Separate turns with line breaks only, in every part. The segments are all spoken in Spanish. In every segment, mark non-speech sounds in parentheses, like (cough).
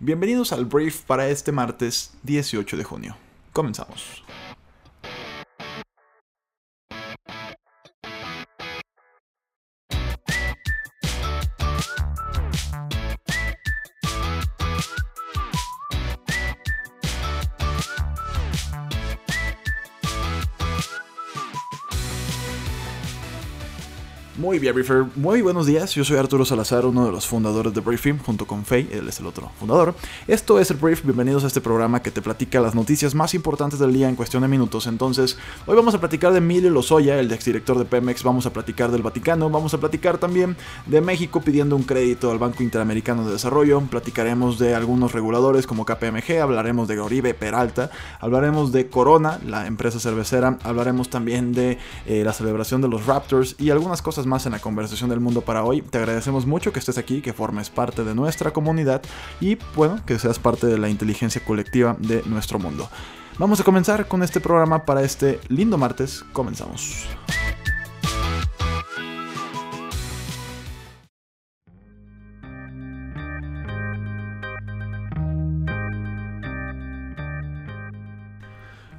Bienvenidos al brief para este martes 18 de junio. Comenzamos. Muy bien, Briefer. Muy buenos días. Yo soy Arturo Salazar, uno de los fundadores de Briefing, junto con Faye, él es el otro fundador. Esto es el Brief. Bienvenidos a este programa que te platica las noticias más importantes del día en cuestión de minutos. Entonces, hoy vamos a platicar de Emilio Lozoya, el exdirector de Pemex. Vamos a platicar del Vaticano. Vamos a platicar también de México pidiendo un crédito al Banco Interamericano de Desarrollo. Platicaremos de algunos reguladores como KPMG. Hablaremos de Oribe Peralta. Hablaremos de Corona, la empresa cervecera. Hablaremos también de eh, la celebración de los Raptors y algunas cosas más en la conversación del mundo para hoy. Te agradecemos mucho que estés aquí, que formes parte de nuestra comunidad y bueno, que seas parte de la inteligencia colectiva de nuestro mundo. Vamos a comenzar con este programa para este lindo martes. Comenzamos.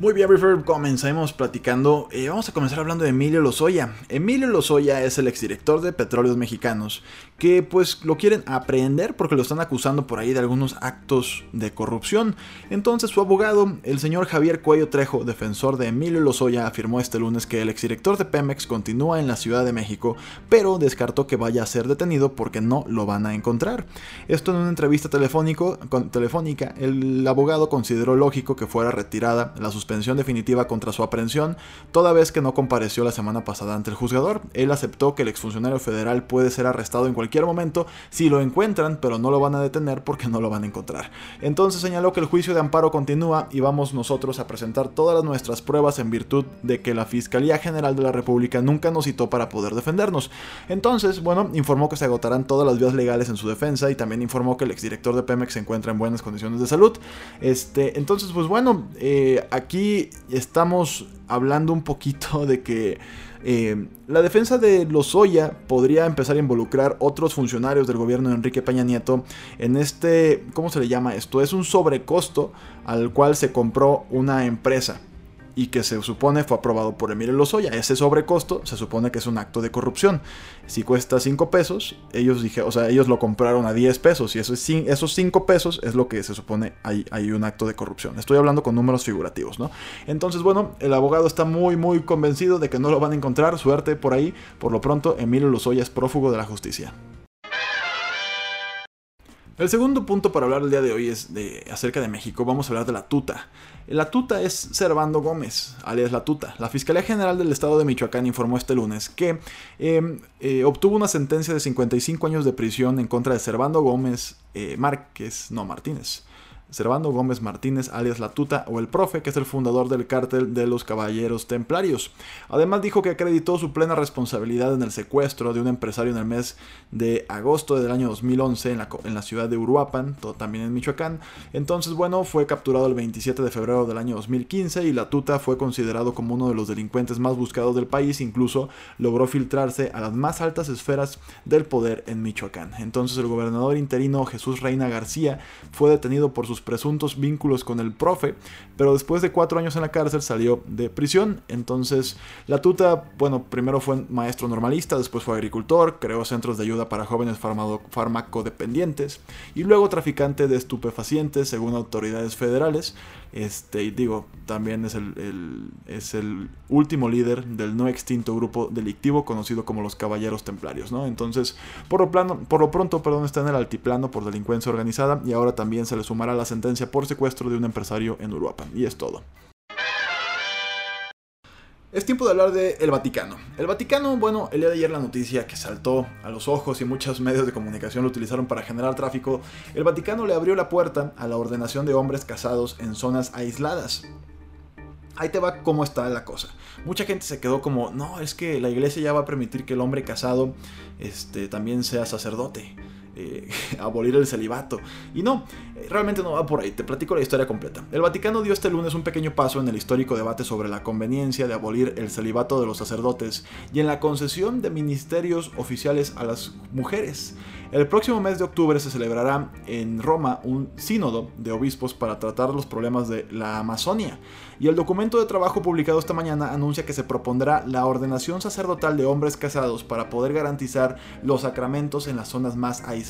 Muy bien, River, comencemos platicando. Eh, vamos a comenzar hablando de Emilio Lozoya. Emilio Lozoya es el exdirector de Petróleos Mexicanos, que pues lo quieren aprender porque lo están acusando por ahí de algunos actos de corrupción. Entonces su abogado, el señor Javier Cuello Trejo, defensor de Emilio Lozoya, afirmó este lunes que el exdirector de Pemex continúa en la Ciudad de México, pero descartó que vaya a ser detenido porque no lo van a encontrar. Esto en una entrevista telefónico, con, telefónica, el abogado consideró lógico que fuera retirada la suspensión definitiva contra su aprehensión, toda vez que no compareció la semana pasada ante el juzgador. Él aceptó que el exfuncionario federal puede ser arrestado en cualquier momento si lo encuentran, pero no lo van a detener porque no lo van a encontrar. Entonces señaló que el juicio de amparo continúa y vamos nosotros a presentar todas nuestras pruebas en virtud de que la Fiscalía General de la República nunca nos citó para poder defendernos. Entonces, bueno, informó que se agotarán todas las vías legales en su defensa y también informó que el exdirector de Pemex se encuentra en buenas condiciones de salud. Este, entonces, pues bueno, eh, aquí estamos hablando un poquito de que eh, la defensa de Lozoya podría empezar a involucrar otros funcionarios del gobierno de Enrique Peña Nieto en este, ¿cómo se le llama esto? Es un sobrecosto al cual se compró una empresa y que se supone fue aprobado por Emilio Lozoya. Ese sobrecosto se supone que es un acto de corrupción. Si cuesta 5 pesos, ellos dije, o sea, ellos lo compraron a 10 pesos y esos 5 pesos es lo que se supone hay, hay un acto de corrupción. Estoy hablando con números figurativos, ¿no? Entonces, bueno, el abogado está muy, muy convencido de que no lo van a encontrar. Suerte por ahí. Por lo pronto, Emilio Lozoya es prófugo de la justicia. El segundo punto para hablar el día de hoy es de, acerca de México. Vamos a hablar de la tuta. La tuta es Servando Gómez, alias la tuta. La Fiscalía General del Estado de Michoacán informó este lunes que em, eh, obtuvo una sentencia de 55 años de prisión en contra de Servando Gómez eh, Márquez, no Martínez Servando Gómez Martínez, alias La Tuta, o el Profe, que es el fundador del cártel de los Caballeros Templarios. Además dijo que acreditó su plena responsabilidad en el secuestro de un empresario en el mes de agosto del año 2011 en la, ciudad de Uruapan, también en Michoacán. Entonces, bueno, fue capturado el 27 de febrero del año 2015 y La Tuta fue considerado como uno de los delincuentes más buscados del país, incluso logró filtrarse a las más altas esferas del poder en Michoacán. Entonces el gobernador interino Jesús Reina García fue detenido por sus presuntos vínculos con el profe, pero después de cuatro años en la cárcel salió de prisión. Entonces, la tuta, bueno, primero fue maestro normalista, después fue agricultor, creó centros de ayuda para jóvenes farmacodependientes y luego traficante de estupefacientes, según autoridades federales. Este, y digo, también es el, es el último líder del no extinto grupo delictivo conocido como los Caballeros Templarios, ¿no? Entonces, por lo, plano, por lo pronto, perdón, está en el altiplano por delincuencia organizada y ahora también se le sumará la sentencia por secuestro de un empresario en Uruapan. Y es todo. Es tiempo de hablar de el Vaticano. El Vaticano, bueno, el día de ayer la noticia que saltó a los ojos y muchos medios de comunicación lo utilizaron para generar tráfico, el Vaticano le abrió la puerta a la ordenación de hombres casados en zonas aisladas. Ahí te va cómo está la cosa. Mucha gente se quedó como, no, es que la iglesia ya va a permitir que el hombre casado este, también sea sacerdote. Eh, (laughs) abolir el celibato. Y no, eh, realmente no va por ahí, te platico la historia completa. El Vaticano dio este lunes un pequeño paso en el histórico debate sobre la conveniencia de abolir el celibato de los sacerdotes y en la concesión de ministerios oficiales a las mujeres. El próximo mes de octubre se celebrará en Roma un sínodo de obispos para tratar los problemas de la Amazonia. Y el documento de trabajo publicado esta mañana anuncia que se propondrá la ordenación sacerdotal de hombres casados para poder garantizar los sacramentos en las zonas más aisladas.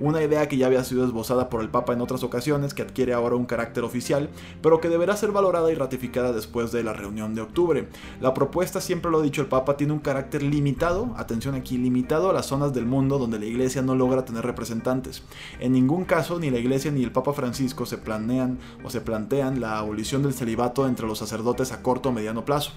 Una idea que ya había sido esbozada por el Papa en otras ocasiones, que adquiere ahora un carácter oficial, pero que deberá ser valorada y ratificada después de la reunión de octubre. La propuesta, siempre lo ha dicho el Papa, tiene un carácter limitado, atención aquí, limitado a las zonas del mundo donde la Iglesia no logra tener representantes. En ningún caso ni la Iglesia ni el Papa Francisco se planean o se plantean la abolición del celibato entre los sacerdotes a corto o mediano plazo,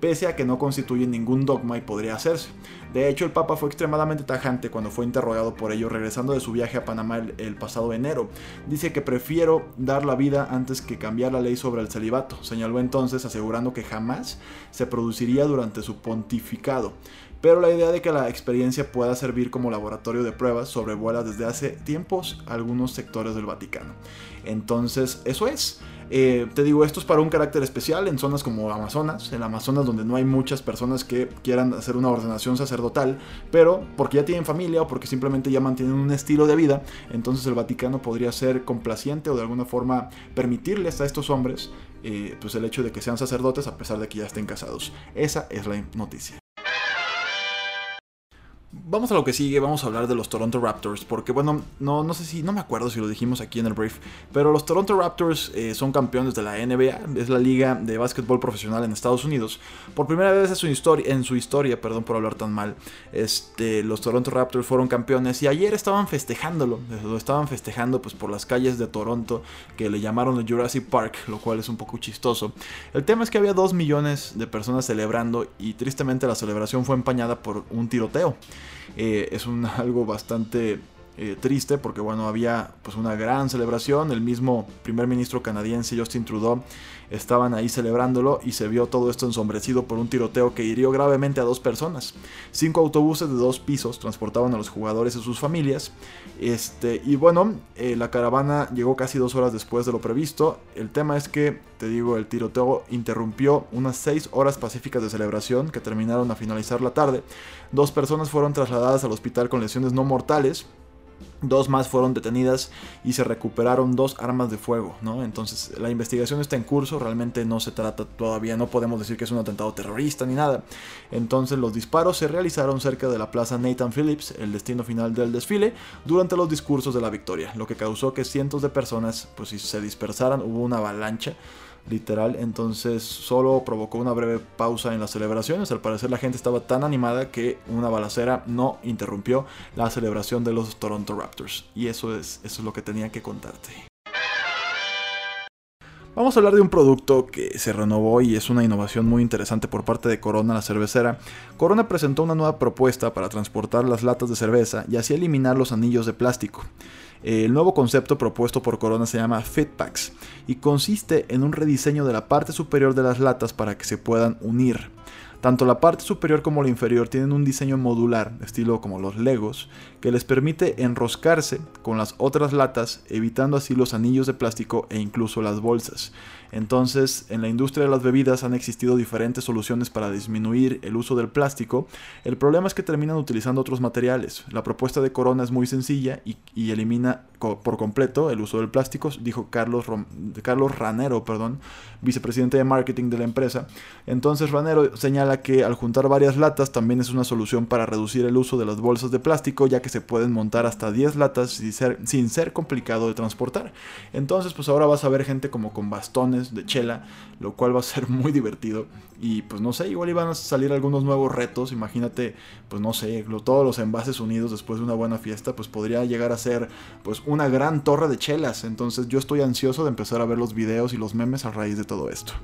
pese a que no constituyen ningún dogma y podría hacerse. De hecho, el Papa fue extremadamente tajante cuando fue interrogado por ello regresando de su viaje a Panamá el, pasado enero. Dice que prefiero dar la vida antes que cambiar la ley sobre el celibato. Señaló entonces asegurando que jamás se produciría durante su pontificado pero la idea de que la experiencia pueda servir como laboratorio de pruebas sobrevuela desde hace tiempos algunos sectores del Vaticano. Entonces, eso es. Eh, te digo, esto es para un carácter especial en zonas como Amazonas, en Amazonas donde no hay muchas personas que quieran hacer una ordenación sacerdotal, pero porque ya tienen familia o porque simplemente ya mantienen un estilo de vida, entonces el Vaticano podría ser complaciente o de alguna forma permitirles a estos hombres eh, pues el hecho de que sean sacerdotes a pesar de que ya estén casados. Esa es la noticia. Vamos a lo que sigue, vamos a hablar de los Toronto Raptors, porque bueno, no, no sé si, no me acuerdo si lo dijimos aquí en el brief, pero los Toronto Raptors eh, son campeones de la NBA, es la liga de básquetbol profesional en Estados Unidos. Por primera vez en su historia, en su historia perdón por hablar tan mal, este, los Toronto Raptors fueron campeones y ayer estaban festejándolo, lo estaban festejando pues por las calles de Toronto, que le llamaron el Jurassic Park, lo cual es un poco chistoso. El tema es que había 2 millones de personas celebrando y tristemente la celebración fue empañada por un tiroteo. Eh, es un, (laughs) algo bastante eh, triste porque bueno, había pues una gran celebración, el mismo primer ministro canadiense Justin Trudeau estaban ahí celebrándolo y se vio todo esto ensombrecido por un tiroteo que hirió gravemente a dos personas. Cinco autobuses de dos pisos transportaban a los jugadores y sus familias. Este, y bueno, eh, la caravana llegó casi dos horas después de lo previsto. El tema es que, te digo, el tiroteo interrumpió unas seis horas pacíficas de celebración que terminaron a finalizar la tarde. Dos personas fueron trasladadas al hospital con lesiones no mortales Dos más fueron detenidas y se recuperaron dos armas de fuego, ¿no? Entonces la investigación está en curso, realmente no se trata todavía, no podemos decir que es un atentado terrorista ni nada. Entonces los disparos se realizaron cerca de la plaza Nathan Phillips, el destino final del desfile, durante los discursos de la victoria, lo que causó que cientos de personas pues se dispersaran, hubo una avalancha literal. Entonces solo provocó una breve pausa en las celebraciones. Al parecer la gente estaba tan animada que una balacera no interrumpió la celebración de los Toronto Raptors. Y eso es, eso es lo que tenía que contarte. Vamos a hablar de un producto que se renovó y es una innovación muy interesante por parte de Corona, la cervecera. Corona presentó una nueva propuesta para transportar las latas de cerveza y así eliminar los anillos de plástico. El nuevo concepto propuesto por Corona se llama Fitpacks y consiste en un rediseño de la parte superior de las latas para que se puedan unir. Tanto la parte superior como la inferior tienen un diseño modular, estilo como los Legos, que les permite enroscarse con las otras latas, evitando así los anillos de plástico e incluso las bolsas. Entonces, en la industria de las bebidas han existido diferentes soluciones para disminuir el uso del plástico. El problema es que terminan utilizando otros materiales. La propuesta de Corona es muy sencilla y, elimina por completo el uso del plástico, dijo Carlos, Carlos Ranero, perdón, vicepresidente de marketing de la empresa. Entonces Ranero señala que al juntar varias latas también es una solución para reducir el uso de las bolsas de plástico, ya que se pueden montar hasta 10 latas ser, sin ser complicado de transportar. Entonces, pues ahora vas a ver gente como con bastones de chela, lo cual va a ser (laughs) muy divertido. Y pues no sé, igual iban a salir algunos nuevos retos. Imagínate, pues no sé, todos los envases unidos después de una buena fiesta, pues podría llegar a ser pues una gran torre de chelas. Entonces yo estoy ansioso de empezar a ver los videos y los memes a raíz de todo esto.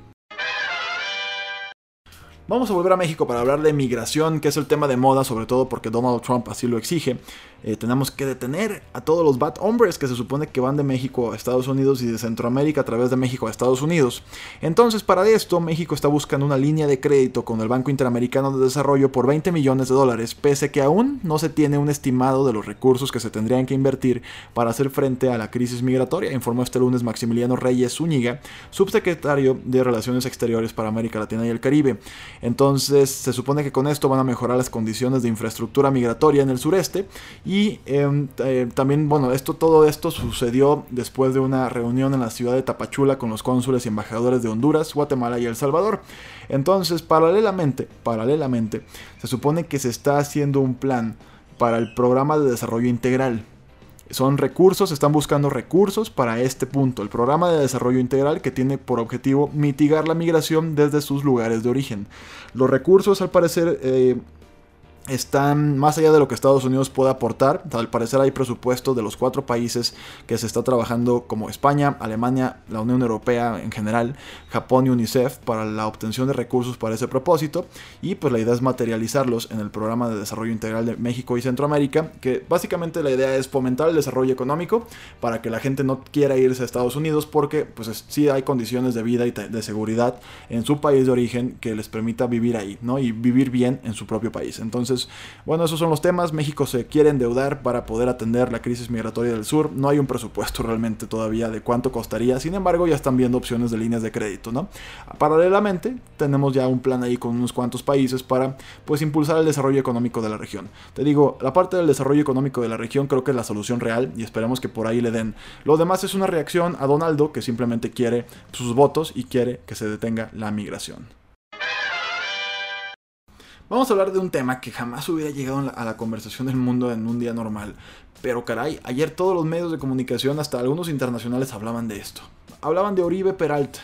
Vamos a volver a México para hablar de migración, que es el tema de moda, sobre todo porque Donald Trump así lo exige. Eh, tenemos que detener a todos los bad hombres que se supone que van de México a Estados Unidos y de Centroamérica a través de México a Estados Unidos. Entonces, para esto, México está buscando una línea de crédito con el Banco Interamericano de Desarrollo por 20 millones de dólares, pese que aún no se tiene un estimado de los recursos que se tendrían que invertir para hacer frente a la crisis migratoria, informó este lunes Maximiliano Reyes Zúñiga, subsecretario de Relaciones Exteriores para América Latina y el Caribe. Entonces, se supone que con esto van a mejorar las condiciones de infraestructura migratoria en el sureste y em, eh, también, bueno, esto, todo esto sucedió después de una reunión en la ciudad de Tapachula con los cónsules y embajadores de Honduras, Guatemala y El Salvador. Entonces, paralelamente, paralelamente, se supone que se está haciendo un plan para el programa de desarrollo integral son recursos, están buscando recursos para este punto, el programa de desarrollo integral que tiene por objetivo mitigar la migración desde sus lugares de origen. Los recursos al parecer eh, están más allá de lo que Estados Unidos puede aportar. Al parecer hay presupuestos de los cuatro países que se está trabajando como España, Alemania, la Unión Europea en general, Japón y UNICEF para la obtención de recursos para ese propósito. Y pues la idea es materializarlos en el programa de desarrollo integral de México y Centroamérica, que básicamente la idea es fomentar el desarrollo económico para que la gente no quiera irse a Estados Unidos porque pues sí hay condiciones de vida y de seguridad en su país de origen que les permita vivir ahí, ¿no? Y vivir bien en su propio país. Entonces bueno, esos son los temas. México se quiere endeudar para poder atender la crisis migratoria del sur. No hay un presupuesto realmente todavía de cuánto costaría. Sin embargo, ya están viendo opciones de líneas de crédito, ¿no? Paralelamente, tenemos ya un plan ahí con unos cuantos países para pues impulsar el desarrollo económico de la región. Te digo, la parte del desarrollo económico de la región creo que es la solución real y esperemos que por ahí le den. Lo demás es una reacción a Donaldo que simplemente quiere sus votos y quiere que se detenga la migración. Vamos a hablar de un tema que jamás hubiera llegado a la conversación del mundo en un día normal. Pero caray, ayer todos los medios de comunicación, hasta algunos internacionales, hablaban de esto. Hablaban de Oribe Peralta.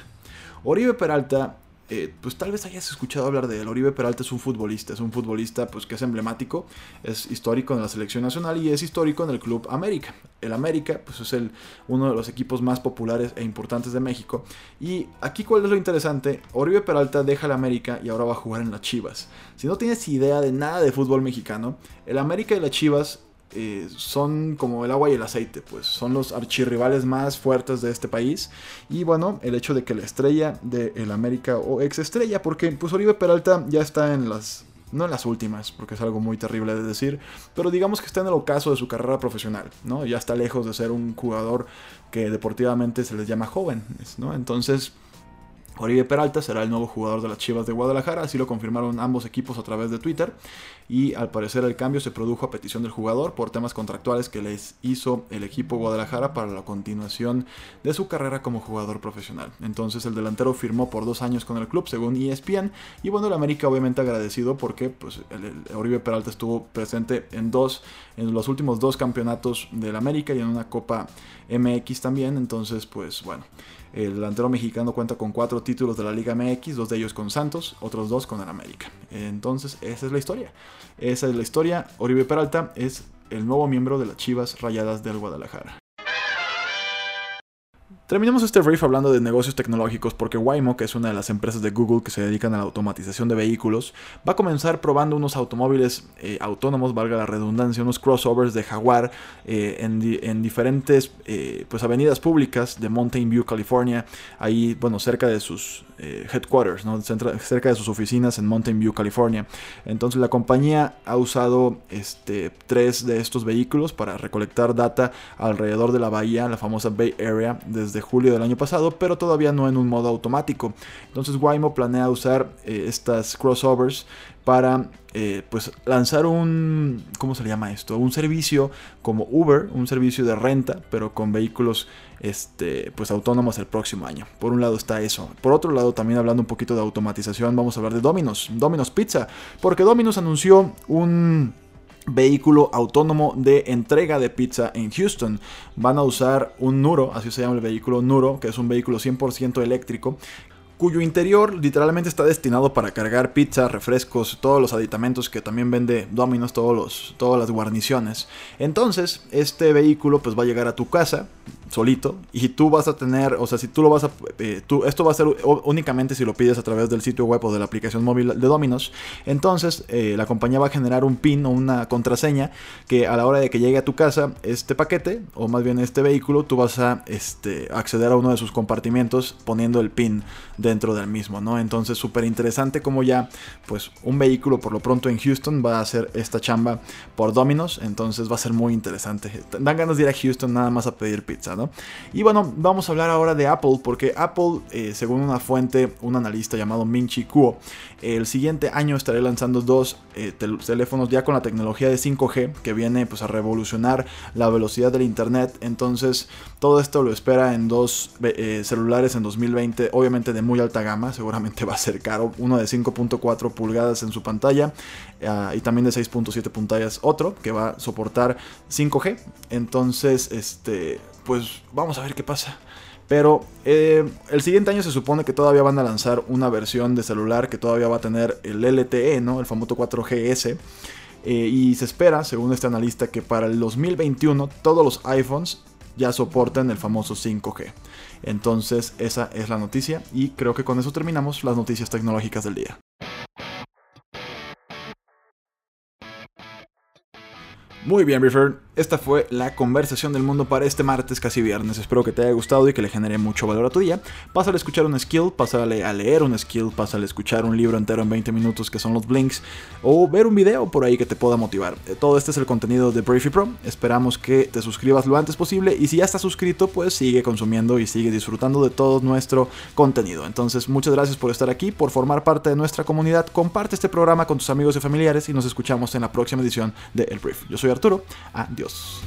Oribe Peralta eh, pues tal vez hayas escuchado hablar de él. Oribe Peralta es un futbolista, es un futbolista pues que es emblemático, es histórico en la selección nacional y es histórico en el Club América. El América pues es el, uno de los equipos más populares e importantes de México. Y aquí cuál es lo interesante, Oribe Peralta deja el América y ahora va a jugar en las Chivas. Si no tienes idea de nada de fútbol mexicano, el América y las Chivas eh, son como el agua y el aceite, pues son los archirrivales más fuertes de este país. Y bueno, el hecho de que la estrella de el América o ex estrella, porque pues Oribe Peralta ya está en las no en las últimas, porque es algo muy terrible de decir, pero digamos que está en el ocaso de su carrera profesional, ¿no? Ya está lejos de ser un jugador que deportivamente se les llama joven, ¿no? Entonces, Oribe Peralta será el nuevo jugador de las Chivas de Guadalajara, así lo confirmaron ambos equipos a través de Twitter y al parecer el cambio se produjo a petición del jugador por temas contractuales que les hizo el equipo Guadalajara para la continuación de su carrera como jugador profesional. Entonces el delantero firmó por dos años con el club según ESPN y bueno el América obviamente agradecido porque pues Oribe Peralta estuvo presente en dos en los últimos dos campeonatos del América y en una Copa MX también entonces pues bueno el delantero mexicano cuenta con cuatro títulos de la Liga MX, dos de ellos con Santos, otros dos con el América. Entonces, esa es la historia. Esa es la historia. Oribe Peralta es el nuevo miembro de las Chivas Rayadas del Guadalajara. Terminamos este brief hablando de negocios tecnológicos porque Waymo, que es una de las empresas de Google que se dedican a la automatización de vehículos, va a comenzar probando unos automóviles eh, autónomos, valga la redundancia, unos crossovers de Jaguar eh, en, diferentes eh, pues avenidas públicas de Mountain View, California, ahí, bueno, cerca de sus headquarters, ¿no? cerca de sus oficinas en Mountain View, California. Entonces la compañía ha usado este, tres de estos vehículos para recolectar data alrededor de la bahía, la famosa Bay Area, desde julio del año pasado, pero todavía no en un modo automático. Entonces Waymo planea usar eh, estas crossovers para eh, pues lanzar un ¿cómo se llama esto? un servicio como Uber, un servicio de renta, pero con vehículos este, pues autónomos el próximo año. Por un lado está eso. Por otro lado, también hablando un poquito de automatización, vamos a hablar de Domino's, Domino's Pizza, porque Domino's anunció un vehículo autónomo de entrega de pizza en Houston. Van a usar un Nuro, así se llama el vehículo Nuro, que es un vehículo 100% eléctrico, cuyo interior literalmente está destinado para cargar pizza, refrescos, todos los aditamentos que también vende Domino's, todos los, todas las guarniciones. Entonces, este vehículo pues va a llegar a tu casa, solito y tú vas a tener, o sea, si tú lo vas a, eh, esto va a ser únicamente si lo pides a través del sitio web o de la aplicación móvil de Dominos, entonces eh, la compañía va a generar un PIN o una contraseña que a la hora de que llegue a tu casa este paquete, o más bien este vehículo, tú vas a este, acceder a uno de sus compartimientos poniendo el PIN dentro del mismo, ¿no? Entonces súper interesante como ya, pues un vehículo por lo pronto en Houston va a hacer esta chamba por Dominos, entonces va a ser muy interesante. Dan ganas de ir a Houston nada más a pedir pizza, ¿no? Y bueno, vamos a hablar ahora de Apple, porque Apple, eh, según una fuente, un analista llamado Minchi Kuo, el siguiente año estaré lanzando dos eh, teléfonos ya con la tecnología de 5G, que viene pues a revolucionar la velocidad del Internet. Entonces, todo esto lo espera en dos eh, celulares en 2020, obviamente de muy alta gama, seguramente (laughs) va a ser caro. Uno de 5.4 pulgadas en su pantalla ah, y también de 6.7 pantallas otro que va a soportar 5G. Entonces, este, pues vamos a ver qué pasa. Pero eh, el siguiente año se supone que todavía van a lanzar una versión de celular que todavía va a tener el LTE, ¿no? El famoso 4GS. Eh, y se espera, según este analista, que para el 2021 todos los iPhones ya soporten el famoso 5G. Entonces esa es la noticia y creo que con eso terminamos las noticias tecnológicas del día. Muy bien, Refer. Esta fue la conversación del mundo para este martes, casi viernes. Espero que te haya gustado y que le genere mucho valor a tu día. Pásale a escuchar un skill, pásale a leer un skill, pásale a escuchar un libro entero en 20 minutos que son los blinks, o ver un video por ahí que te pueda motivar. Eh, todo este es el contenido de Briefy Pro. Esperamos que te suscribas lo antes posible y si ya estás suscrito, pues sigue consumiendo y sigue disfrutando de todo nuestro contenido. Entonces, muchas gracias por estar aquí, por formar parte de nuestra comunidad. Comparte este programa con tus amigos y familiares y nos escuchamos en la próxima edición de El Brief. Yo Arturo. Adiós.